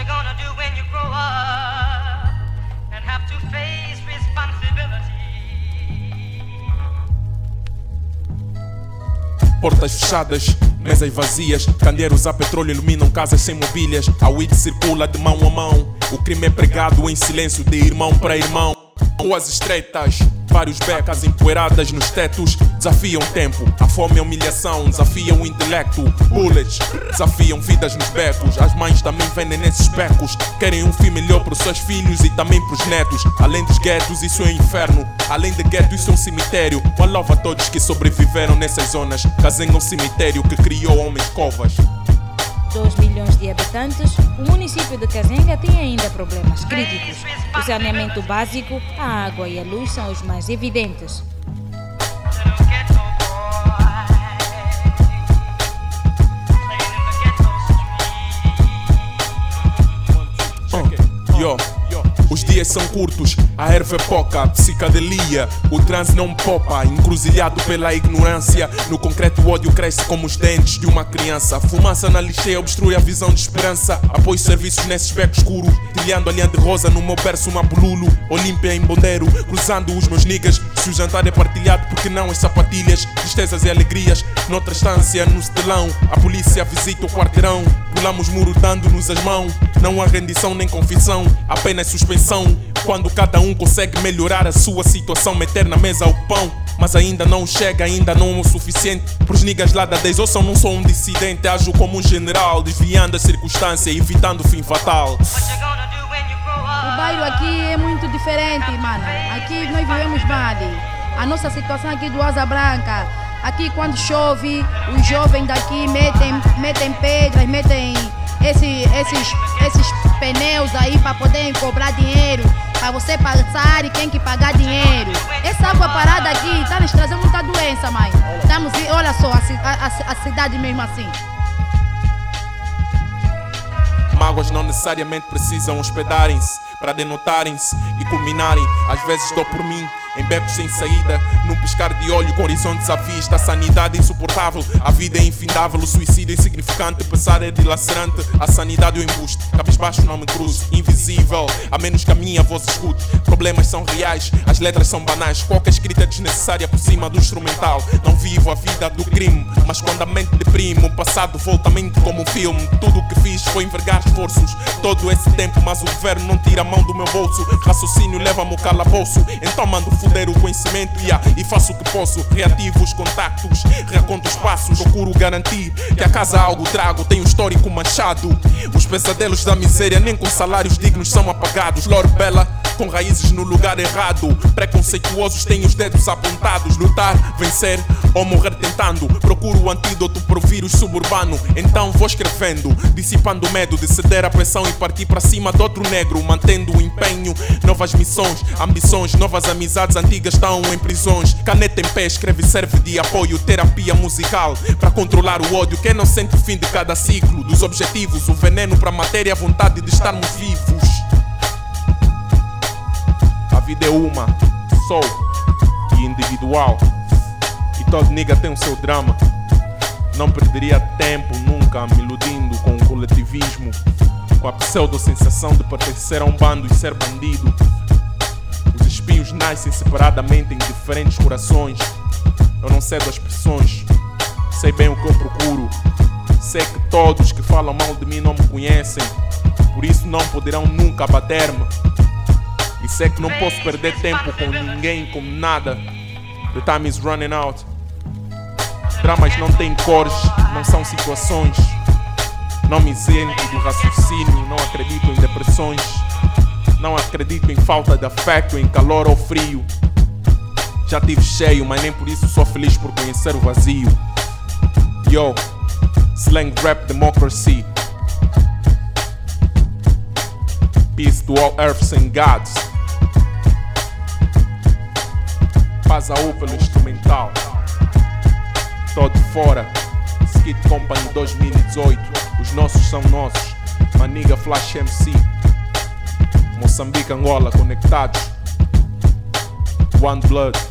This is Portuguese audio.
you gonna do when you grow up and have to face responsibility? Portas fechadas, mesas vazias, candeeiros a petróleo iluminam casas sem mobílias. A weed circula de mão a mão. O crime é pregado em silêncio de irmão para irmão. Ruas estreitas, vários becas empoeiradas nos tetos desafiam tempo. A fome e a humilhação desafiam o intelecto. Bullets desafiam vidas nos becos. As mães também vendem nesses becos. Querem um fim melhor para os seus filhos e também para os netos. Além dos guetos, isso é um inferno. Além de gueto, isso é um cemitério. One love a todos que sobreviveram nessas zonas. Casenha um cemitério que criou homens covas. 2 milhões de habitantes, o município de Cazenga tem ainda problemas críticos. O saneamento básico, a água e a luz são os mais evidentes. São curtos, a erva é pouca, psicadelia, o transe não popa, encruzilhado pela ignorância. No concreto, o ódio cresce como os dentes de uma criança. A fumaça na lixeira obstrui a visão de esperança. Apoio serviços nesse beco escuro, trilhando a linha de rosa no meu berço, uma bululu. Olímpia em bondeiro, cruzando os meus niggas. Se o jantar é partilhado, porque não as sapatilhas, tristezas e alegrias. Noutra estância, no estelão, a polícia visita o quarteirão. Pulamos muro dando-nos as mãos. Não há rendição nem confissão, apenas suspensão. Quando cada um consegue melhorar a sua situação, meter na mesa o pão. Mas ainda não chega, ainda não é o suficiente. Pros niggas lá da 10 ouçam, não sou um dissidente. Ajo como um general, desviando a circunstância, evitando o fim fatal. Grow O up? bairro aqui é muito diferente, mano. Aqui nós vivemos mal. A nossa situação aqui do Asa Branca. Aqui quando chove, os jovens daqui metem, metem pedras, metem esse- esses, esses pneus aí para poderem cobrar dinheiro. Para você passar e tem que pagar dinheiro. Essa água parada aqui está nos trazendo muita doença, mãe. Estamos, olha só, a- a- a cidade mesmo assim. Mágoas não necessariamente precisam hospedarem-se para denotarem-se e culminarem. Às vezes dou por mim em becos sem saída, num piscar de olho com horizontes à vista. A sanidade é insuportável, a vida é infindável, o suicídio é insignificante, pensar é dilacerante. A sanidade é o embuste, cabisbaixo não me cruzo, invisível, a menos que a minha voz escute. Problemas são reais, as letras são banais, qualquer escrita é desnecessária por cima do instrumental. Não vivo a vida do crime, mas quando a mente deprime, o passado volta à mente como um filme. Tudo o que fiz foi envergar esforços, todo esse tempo, mas o governo não tira a mão do meu bolso. Raciocínio leva-me o calabouço, então mando fuder o conhecimento yeah, e faço o que posso. Reativo os contactos, reconto os passos, procuro garantir que a casa algo trago. Tem um histórico manchado. Os pesadelos da miséria, nem com salários dignos são apagados. Lore Bela, com raízes no lugar errado. Preconceituosos têm os dedos apontados. Lutar, vencer ou morrer tentando. Procuro o antídoto para o vírus suburbano. Então vou escrevendo, dissipando o medo de ceder à pressão e partir para cima de outro negro. Mantendo o empenho, novas missões, ambições, novas amizades antigas estão em prisões. Caneta em pé, escreve serve de apoio. Terapia musical para controlar o ódio. Quem não sente o fim de cada ciclo, dos objetivos, o veneno para a matéria, a vontade de estarmos vivos. Uma, só e individual. E todo nigga tem o seu drama. Não perderia tempo nunca me iludindo com o coletivismo, com a pseudo-sensação de pertencer a um bando e ser bandido. Os espinhos nascem separadamente em diferentes corações. Eu não cedo às pressões, sei bem o que eu procuro. Sei que todos que falam mal de mim não me conhecem, por isso não poderão nunca abater-me. E sei que não posso perder tempo com ninguém, com nada. The time is running out. Dramas não têm cores, não são situações. Não me isento do raciocínio, não acredito em depressões. Não acredito em falta de afeto, em calor ou frio. Já tive cheio, mas nem por isso sou feliz por conhecer o vazio. Yo, slang rap democracy. Peace to all earths and gods. Paz a U pelo instrumental. Todo fora. Skid Company 2018. Os nossos são nossos. Maniga Flash MC. Moçambique, Angola conectados. One Blood.